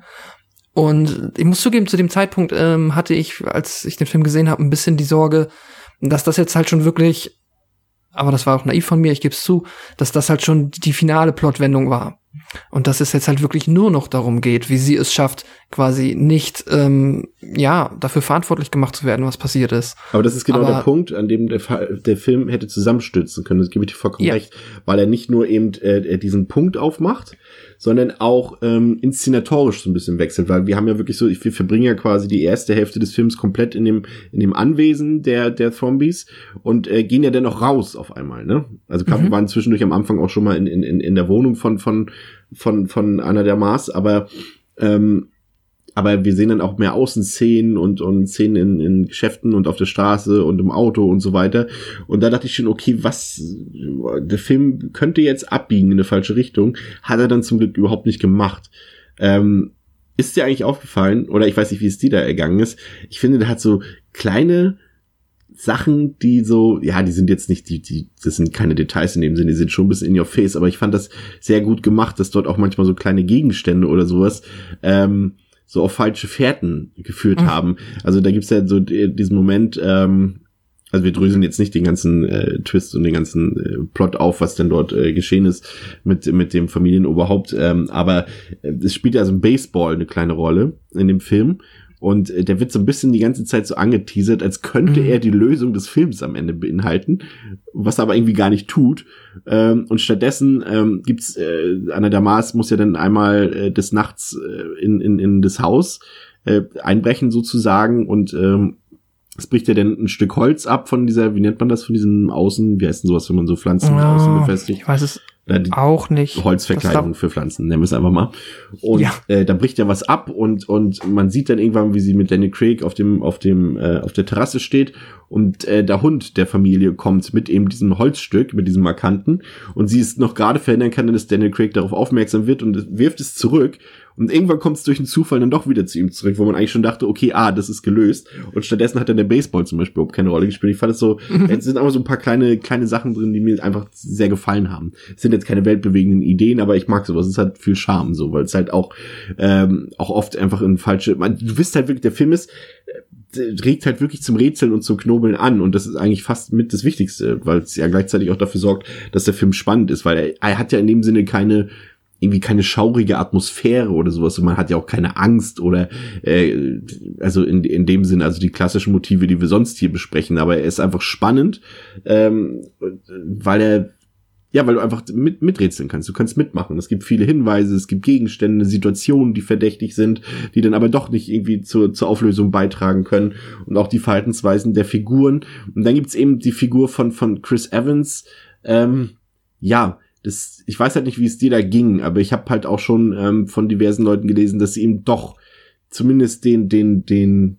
Und ich muss zugeben, zu dem Zeitpunkt ähm, hatte ich, als ich den Film gesehen habe, ein bisschen die Sorge, dass das jetzt halt schon wirklich, aber das war auch naiv von mir, ich gebe es zu, dass das halt schon die finale Plotwendung war. Und dass es jetzt halt wirklich nur noch darum geht, wie sie es schafft, quasi nicht, ähm, ja, dafür verantwortlich gemacht zu werden, was passiert ist. Aber das ist genau Aber- der Punkt, an dem der, der Film hätte zusammenstürzen können. Das gebe ich dir vollkommen Ja. recht, weil er nicht nur eben äh, diesen Punkt aufmacht, sondern auch ähm, inszenatorisch so ein bisschen wechselt, weil wir haben ja wirklich so, wir verbringen ja quasi die erste Hälfte des Films komplett in dem in dem Anwesen der der Zombies und äh, gehen ja dann noch raus auf einmal, ne? Also klar, wir waren zwischendurch am Anfang auch schon mal in in in der Wohnung von von von von Anna der Maas, aber ähm, aber wir sehen dann auch mehr Außenszenen und, und Szenen in, in Geschäften und auf der Straße und im Auto und so weiter. Und da dachte ich schon, okay, was, der Film könnte jetzt abbiegen in eine falsche Richtung. Hat er dann zum Glück überhaupt nicht gemacht. Ähm, ist dir eigentlich aufgefallen, oder ich weiß nicht, wie es dir da ergangen ist, ich finde, der hat so kleine Sachen, die so, ja, die sind jetzt nicht, die, die, das sind keine Details in dem Sinne, die sind schon ein bisschen in your face, aber ich fand das sehr gut gemacht, dass dort auch manchmal so kleine Gegenstände oder sowas, ähm, so auf falsche Fährten geführt Mhm. haben. Also da gibt's ja so die- diesen Moment, ähm, also wir dröseln jetzt nicht den ganzen äh, Twist und den ganzen äh, Plot auf, was denn dort äh, geschehen ist mit, mit dem Familienoberhaupt, ähm, aber äh, es spielt ja so ein Baseball eine kleine Rolle in dem Film. Und äh, der wird so ein bisschen die ganze Zeit so angeteasert, als könnte Mhm. er die Lösung des Films am Ende beinhalten, was er aber irgendwie gar nicht tut. Ähm, und stattdessen ähm, gibt's äh, Anna Damas muss ja dann einmal äh, des Nachts äh, in, in, in das Haus äh, einbrechen sozusagen und ähm, es bricht ja dann ein Stück Holz ab von dieser, wie nennt man das, von diesem Außen, wie heißt denn sowas, wenn man so Pflanzen außen Oh, befestigt? ich weiß es Ja, die auch nicht. Holzverkleidung für Pflanzen, nennen wir es einfach mal. Und Ja. äh, da bricht ja was ab und und man sieht dann irgendwann, wie sie mit Danny Craig auf dem auf dem äh, auf der Terrasse steht und äh, der Hund der Familie kommt mit eben diesem Holzstück, mit diesem markanten und sie es noch gerade verhindern kann, dass Daniel Craig darauf aufmerksam wird und wirft es zurück und irgendwann kommt es durch einen Zufall dann doch wieder zu ihm zurück, wo man eigentlich schon dachte, okay, ah, das ist gelöst und stattdessen hat dann der Baseball zum Beispiel überhaupt keine Rolle gespielt. Ich fand es so, es sind aber so ein paar kleine kleine Sachen drin, die mir einfach sehr gefallen haben. Es sind jetzt keine weltbewegenden Ideen, aber ich mag sowas. Es hat viel Charme so, weil es halt auch ähm, auch oft einfach in falsche. Man, du wisst halt wirklich, der Film ist regt halt wirklich zum Rätseln und zum Knobeln an und das ist eigentlich fast mit das Wichtigste, weil es ja gleichzeitig auch dafür sorgt, dass der Film spannend ist, weil er, er hat ja in dem Sinne keine irgendwie keine schaurige Atmosphäre oder sowas und man hat ja auch keine Angst oder äh, also in, in dem Sinne also die klassischen Motive, die wir sonst hier besprechen, aber er ist einfach spannend, ähm, weil er ja, weil du einfach mit, miträtseln kannst. Du kannst mitmachen. Es gibt viele Hinweise, es gibt Gegenstände, Situationen, die verdächtig sind, die dann aber doch nicht irgendwie zur, zur Auflösung beitragen können. Und auch die Verhaltensweisen der Figuren. Und dann gibt's eben die Figur von, von Chris Evans. Ähm, ja, das, ich weiß halt nicht, wie es dir da ging, aber ich habe halt auch schon ähm, von diversen Leuten gelesen, dass sie ihm doch zumindest den, den, den,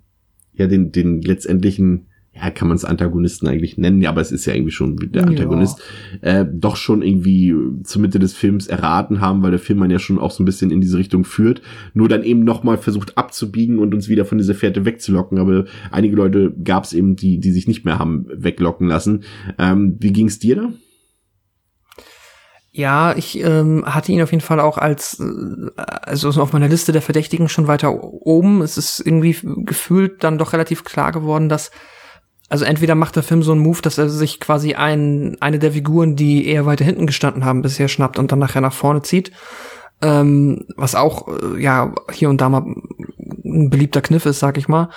ja, den, den letztendlichen ja, kann man es Antagonisten eigentlich nennen, ja, aber es ist ja irgendwie schon der Antagonist, ja. äh, doch schon irgendwie zur Mitte des Films erraten haben, weil der Film man ja schon auch so ein bisschen in diese Richtung führt, nur dann eben nochmal versucht abzubiegen und uns wieder von dieser Fährte wegzulocken, aber einige Leute gab es eben, die, die sich nicht mehr haben weglocken lassen. Ähm, wie ging's dir da? Ja, ich ähm, hatte ihn auf jeden Fall auch als, äh, also auf meiner Liste der Verdächtigen schon weiter oben. Es ist irgendwie gefühlt dann doch relativ klar geworden, dass also entweder macht der Film so einen Move, dass er sich quasi ein, eine der Figuren, die eher weiter hinten gestanden haben, bisher schnappt und dann nachher nach vorne zieht. Ähm, was auch, äh, ja, hier und da mal ein beliebter Kniff ist, sag ich mal.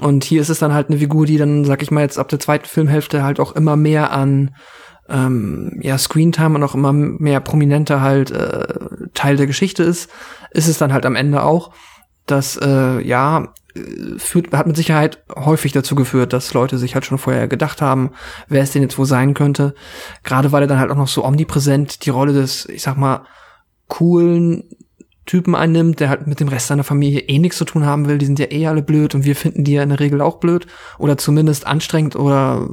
Und hier ist es dann halt eine Figur, die dann, sag ich mal, jetzt ab der zweiten Filmhälfte halt auch immer mehr an ähm, ja, Screentime und auch immer mehr prominenter halt äh, Teil der Geschichte ist, ist es dann halt am Ende auch, dass äh, ja führt, hat mit Sicherheit häufig dazu geführt, dass Leute sich halt schon vorher gedacht haben, wer es denn jetzt wohl sein könnte. Gerade weil er dann halt auch noch so omnipräsent die Rolle des, ich sag mal, coolen Typen einnimmt, der halt mit dem Rest seiner Familie eh nichts zu tun haben will. Die sind ja eh alle blöd und wir finden die ja in der Regel auch blöd oder zumindest anstrengend oder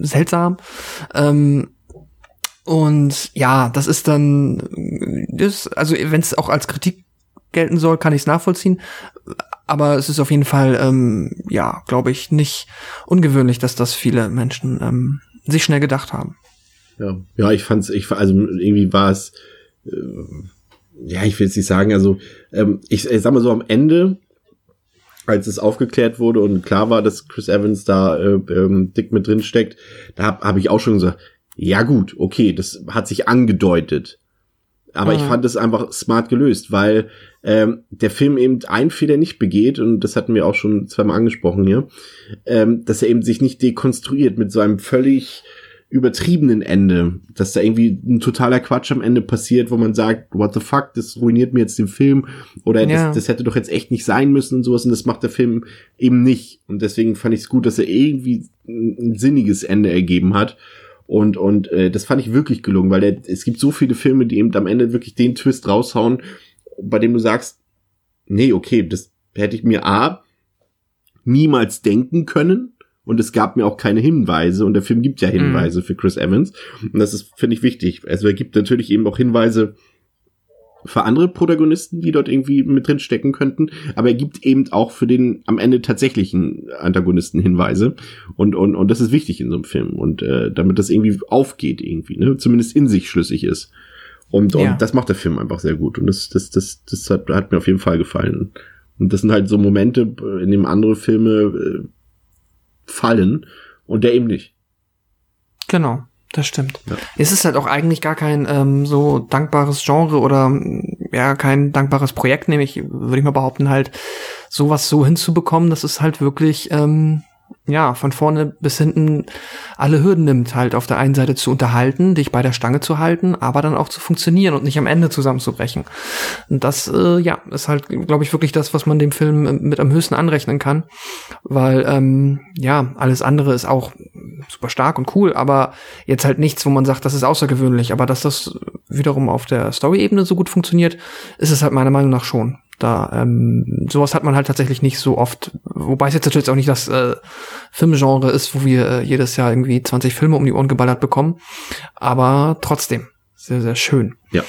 seltsam. Ähm, und ja, das ist dann, das, also wenn es auch als Kritik gelten soll, kann ich es nachvollziehen. Aber es ist auf jeden Fall, ähm, ja, glaube ich, nicht ungewöhnlich, dass das viele Menschen ähm, sich schnell gedacht haben. Ja, ja, ich fand's, ich also irgendwie war es, äh, ja, ich will jetzt nicht sagen, also ähm, ich, ich sag mal so am Ende, als es aufgeklärt wurde und klar war, dass Chris Evans da äh, ähm, dick mit drin steckt, da habe hab ich auch schon gesagt, ja gut, okay, das hat sich angedeutet. Aber mhm. ich fand es einfach smart gelöst, weil ähm, der Film eben einen Fehler nicht begeht, und das hatten wir auch schon zweimal angesprochen hier, ähm, dass er eben sich nicht dekonstruiert mit so einem völlig übertriebenen Ende, dass da irgendwie ein totaler Quatsch am Ende passiert, wo man sagt, what the fuck, das ruiniert mir jetzt den Film oder ja. das, das hätte doch jetzt echt nicht sein müssen und sowas und das macht der Film eben nicht und deswegen fand ich es gut, dass er irgendwie ein sinniges Ende ergeben hat und, und äh, das fand ich wirklich gelungen, weil der, es gibt so viele Filme, die eben am Ende wirklich den Twist raushauen, bei dem du sagst, nee, okay, das hätte ich mir A niemals denken können. Und es gab mir auch keine Hinweise. Und der Film gibt ja mhm. Hinweise mm. für Chris Evans. Und das ist, finde ich, wichtig. Also er gibt natürlich eben auch Hinweise für andere Protagonisten, die dort irgendwie mit drin stecken könnten, aber er gibt eben auch für den am Ende tatsächlichen Antagonisten Hinweise und und und das ist wichtig in so einem Film und äh, damit das irgendwie aufgeht irgendwie, ne, zumindest in sich schlüssig ist. Und, ja. und das macht der Film einfach sehr gut und das das das das hat, hat mir auf jeden Fall gefallen. Und das sind halt so Momente, in denen andere Filme äh, fallen und der eben nicht. Genau. Das stimmt. Ja. Es ist halt auch eigentlich gar kein ähm, so dankbares Genre oder ja kein dankbares Projekt, nämlich würde ich mal behaupten, halt sowas so hinzubekommen, dass es halt wirklich ähm, ja, von vorne bis hinten alle Hürden nimmt, halt auf der einen Seite zu unterhalten, dich bei der Stange zu halten, aber dann auch zu funktionieren und nicht am Ende zusammenzubrechen. Und das, äh, ja, ist halt, glaube ich, wirklich das, was man dem Film mit am höchsten anrechnen kann, weil, ähm, ja, alles andere ist auch super stark und cool, aber jetzt halt nichts, wo man sagt, das ist außergewöhnlich, aber dass das wiederum auf der Story-Ebene so gut funktioniert, ist es halt meiner Meinung nach schon. Da ähm, sowas hat man halt tatsächlich nicht so oft. Wobei es jetzt natürlich auch nicht das äh, Filmgenre ist, wo wir äh, jedes Jahr irgendwie 20 Filme um die Ohren geballert bekommen. Aber trotzdem sehr sehr schön. Ja.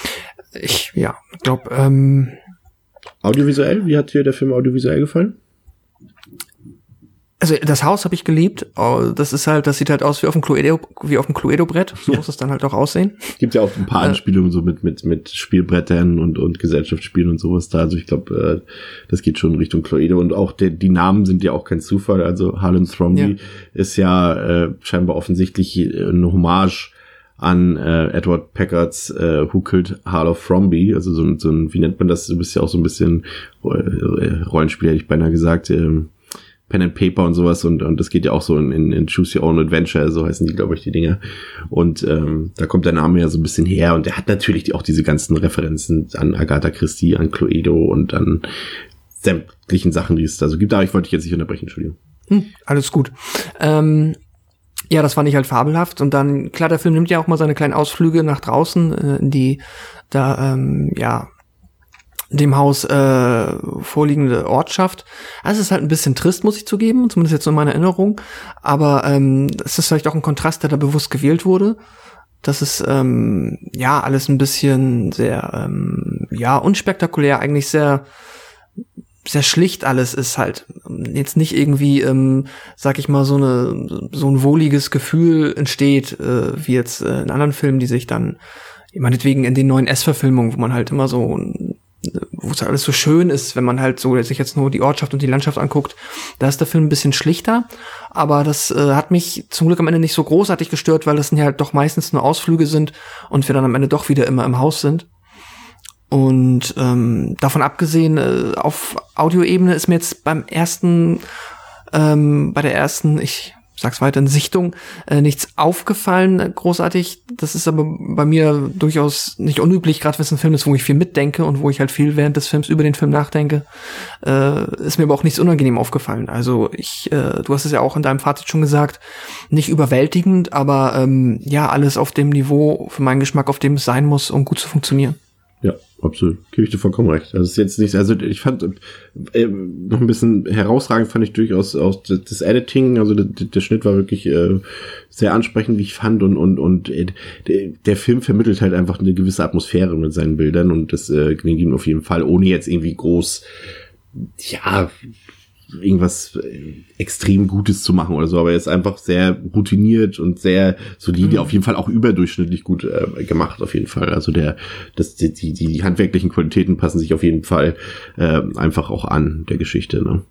Ich ja glaube. Ähm, audiovisuell, wie hat dir der Film audiovisuell gefallen? Also das Haus habe ich geliebt. Oh, Das ist halt, das sieht halt aus wie auf dem Cluedo, wie auf dem Cluedo-Brett. So muss es dann halt auch aussehen. Gibt ja auch ein paar Äh, Anspielungen so mit, mit, mit Spielbrettern und, und Gesellschaftsspielen und sowas da. Also ich glaube, äh, das geht schon Richtung Cluedo. Und auch der, die Namen sind ja auch kein Zufall. Also Harlan Thrombey Ja. ist ja äh, scheinbar offensichtlich eine Hommage an äh, Edward Packards äh, Who Killed Harlow Thrombey, also so, ein- so ein, wie nennt man das, du bist ja auch so ein bisschen äh, Rollenspiel, hätte ich beinahe gesagt, ähm, Pen and Paper und sowas und, und das geht ja auch so in, in, in Choose Your Own Adventure, so heißen die, glaube ich, die Dinger. Und ähm, da kommt der Name ja so ein bisschen her und der hat natürlich auch diese ganzen Referenzen an Agatha Christie, an Cluedo und an sämtlichen Sachen, die es da so gibt. Aber ich wollte dich jetzt nicht unterbrechen, Entschuldigung. Hm, alles gut. Ähm, ja, das fand ich halt fabelhaft. Und dann, klar, der Film nimmt ja auch mal seine kleinen Ausflüge nach draußen, äh, die da, ähm, ja, dem Haus äh, vorliegende Ortschaft. Also es ist halt ein bisschen trist, muss ich zugeben, zumindest jetzt in meiner Erinnerung. Aber ähm, es ist vielleicht auch ein Kontrast, der da bewusst gewählt wurde. Das ist ähm, ja alles ein bisschen sehr ähm, ja unspektakulär, eigentlich sehr sehr schlicht alles ist halt jetzt nicht irgendwie, ähm, sag ich mal, so eine so ein wohliges Gefühl entsteht, äh, wie jetzt äh, in anderen Filmen, die sich dann meinetwegen in den neuen S-Verfilmungen, wo man halt immer so wo es alles so schön ist, wenn man halt so sich jetzt nur die Ortschaft und die Landschaft anguckt, da ist der Film ein bisschen schlichter, aber das äh, hat mich zum Glück am Ende nicht so großartig gestört, weil das ja halt doch meistens nur Ausflüge sind und wir dann am Ende doch wieder immer im Haus sind. Und ähm, davon abgesehen, äh, auf Audioebene ist mir jetzt beim ersten, ähm, bei der ersten, ich sag's weiter, Sichtung, äh, nichts aufgefallen, äh, großartig. Das ist aber bei mir durchaus nicht unüblich, gerade wenn es ein Film ist, wo ich viel mitdenke und wo ich halt viel während des Films über den Film nachdenke. Äh, ist mir aber auch nichts unangenehm aufgefallen. Also ich, äh, du hast es ja auch in deinem Fazit schon gesagt, nicht überwältigend, aber ähm, ja, alles auf dem Niveau, für meinen Geschmack, auf dem es sein muss, um gut zu funktionieren. Ja, absolut. Gebe ich dir vollkommen recht. Also ist jetzt nicht, also ich fand äh, noch ein bisschen herausragend fand ich durchaus auch das, Editing, also der, der Schnitt war wirklich äh, sehr ansprechend, wie ich fand und und und äh, der, Film vermittelt halt einfach eine gewisse Atmosphäre mit seinen Bildern und das äh, gelingt ihm auf jeden Fall, ohne jetzt irgendwie groß ja irgendwas äh, extrem Gutes zu machen oder so, aber er ist einfach sehr routiniert und sehr solide, Mhm. auf jeden Fall auch überdurchschnittlich gut äh, gemacht, auf jeden Fall. Also der, das, die, die, die handwerklichen Qualitäten passen sich auf jeden Fall äh, einfach auch an der Geschichte. Ne?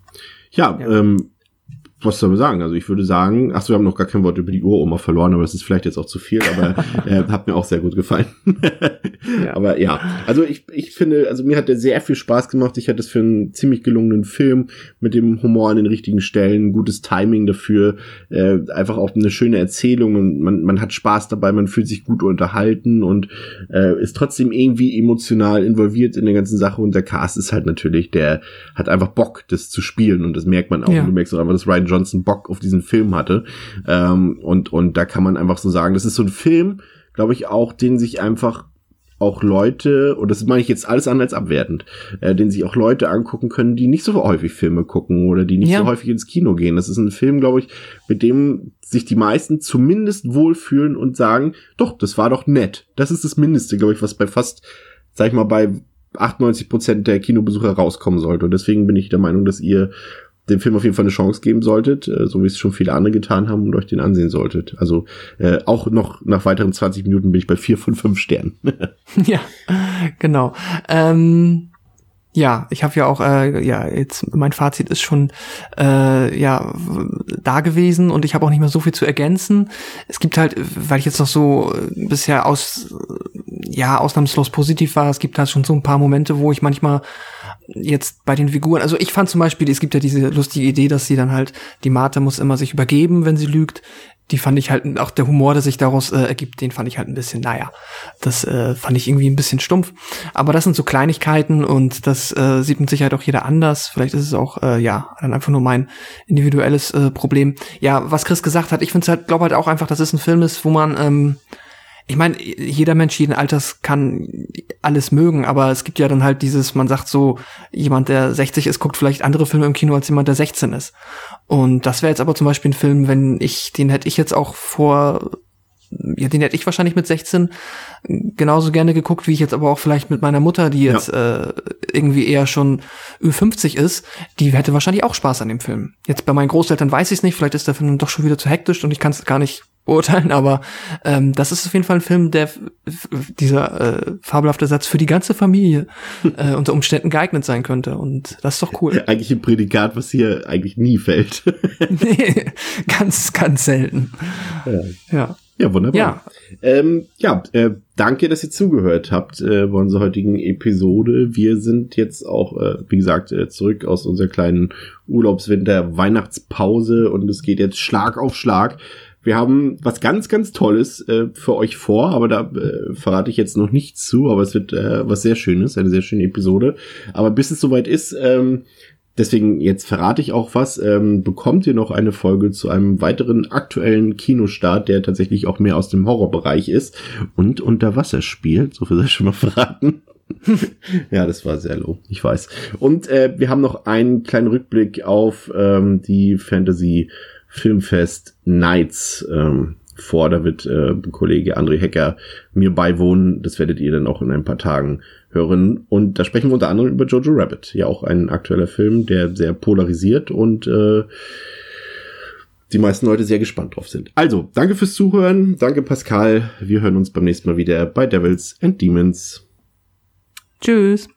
Ja, Ähm, was soll man sagen? Also ich würde sagen, ach so, wir haben noch gar kein Wort über die Uhroma verloren, aber das ist vielleicht jetzt auch zu viel, aber äh, hat mir auch sehr gut gefallen. Aber ja, also ich, ich finde, also mir hat der sehr viel Spaß gemacht. Ich hatte es für einen ziemlich gelungenen Film mit dem Humor an den richtigen Stellen, gutes Timing dafür, äh, einfach auch eine schöne Erzählung und man, man hat Spaß dabei, man fühlt sich gut unterhalten und äh, ist trotzdem irgendwie emotional involviert in der ganzen Sache und der Cast ist halt natürlich, der hat einfach Bock, das zu spielen und das merkt man auch. Ja. Und du merkst auch einfach, dass Ryan Johnson Bock auf diesen Film hatte ähm, und, und da kann man einfach so sagen, das ist so ein Film, glaube ich auch, den sich einfach auch Leute, und das meine ich jetzt alles anders als abwertend, äh, den sich auch Leute angucken können, die nicht so häufig Filme gucken oder die nicht Ja. so häufig ins Kino gehen. Das ist ein Film, glaube ich, mit dem sich die meisten zumindest wohlfühlen und sagen, doch, das war doch nett. Das ist das Mindeste, glaube ich, was bei fast, sag ich mal, bei 98 Prozent der Kinobesucher rauskommen sollte. Und deswegen bin ich der Meinung, dass ihr dem Film auf jeden Fall eine Chance geben solltet, äh, so wie es schon viele andere getan haben und euch den ansehen solltet. Also äh, auch noch nach weiteren 20 Minuten bin ich bei vier von fünf Sternen. ja, genau. Ähm, ja, ich habe ja auch, äh, ja, jetzt mein Fazit ist schon äh, ja da gewesen und ich habe auch nicht mehr so viel zu ergänzen. Es gibt halt, weil ich jetzt noch so äh, bisher aus ja ausnahmslos positiv war, es gibt halt schon so ein paar Momente, wo ich manchmal jetzt bei den Figuren, also ich fand zum Beispiel, es gibt ja diese lustige Idee, dass sie dann halt, die Martha muss immer sich übergeben, wenn sie lügt. Die fand ich halt, auch der Humor, der sich daraus äh, ergibt, den fand ich halt ein bisschen, naja, das äh, fand ich irgendwie ein bisschen stumpf. Aber das sind so Kleinigkeiten und das äh, sieht mit Sicherheit auch jeder anders. Vielleicht ist es auch, äh, ja, dann einfach nur mein individuelles äh, Problem. Ja, was Chris gesagt hat, ich finde halt, glaube halt auch einfach, dass es ein Film ist, wo man, ähm, ich meine, jeder Mensch jeden Alters kann alles mögen, aber es gibt ja dann halt dieses, man sagt so, jemand, der 60 ist, guckt vielleicht andere Filme im Kino als jemand, der 16 ist. Und das wäre jetzt aber zum Beispiel ein Film, wenn ich, den hätte ich jetzt auch vor ja, den hätte ich wahrscheinlich mit 16 genauso gerne geguckt, wie ich jetzt aber auch vielleicht mit meiner Mutter, die jetzt ja. äh, irgendwie eher schon Ü50 ist, die hätte wahrscheinlich auch Spaß an dem Film. Jetzt bei meinen Großeltern weiß ich es nicht, vielleicht ist der Film doch schon wieder zu hektisch und ich kann es gar nicht beurteilen, aber ähm, das ist auf jeden Fall ein Film, der dieser äh, fabelhafte Satz für die ganze Familie äh, unter Umständen geeignet sein könnte und das ist doch cool. Eigentlich ein Prädikat, was hier eigentlich nie fällt. nee, ganz, ganz selten. Ja. ja. Ja, wunderbar. Ja, ähm, ja äh, danke, dass ihr zugehört habt äh, bei unserer heutigen Episode. Wir sind jetzt auch, äh, wie gesagt, äh, zurück aus unserer kleinen Urlaubswinter-Weihnachtspause und es geht jetzt Schlag auf Schlag. Wir haben was ganz, ganz Tolles äh, für euch vor, aber da äh, verrate ich jetzt noch nichts zu, aber es wird äh, was sehr Schönes, eine sehr schöne Episode. Aber bis es soweit ist, ähm, deswegen jetzt verrate ich auch was, ähm, bekommt ihr noch eine Folge zu einem weiteren aktuellen Kinostart, der tatsächlich auch mehr aus dem Horrorbereich ist und unter Wasser spielt, so viel sei schon mal verraten. ja, das war sehr low, ich weiß. Und äh, wir haben noch einen kleinen Rückblick auf ähm, die Fantasy Filmfest Nights ähm, vor. Da wird äh, Kollege André Hecker mir beiwohnen. Das werdet ihr dann auch in ein paar Tagen hören. Und da sprechen wir unter anderem über Jojo Rabbit. Ja, auch ein aktueller Film, der sehr polarisiert und äh, die meisten Leute sehr gespannt drauf sind. Also, danke fürs Zuhören. Danke, Pascal. Wir hören uns beim nächsten Mal wieder bei Devils and Demons. Tschüss.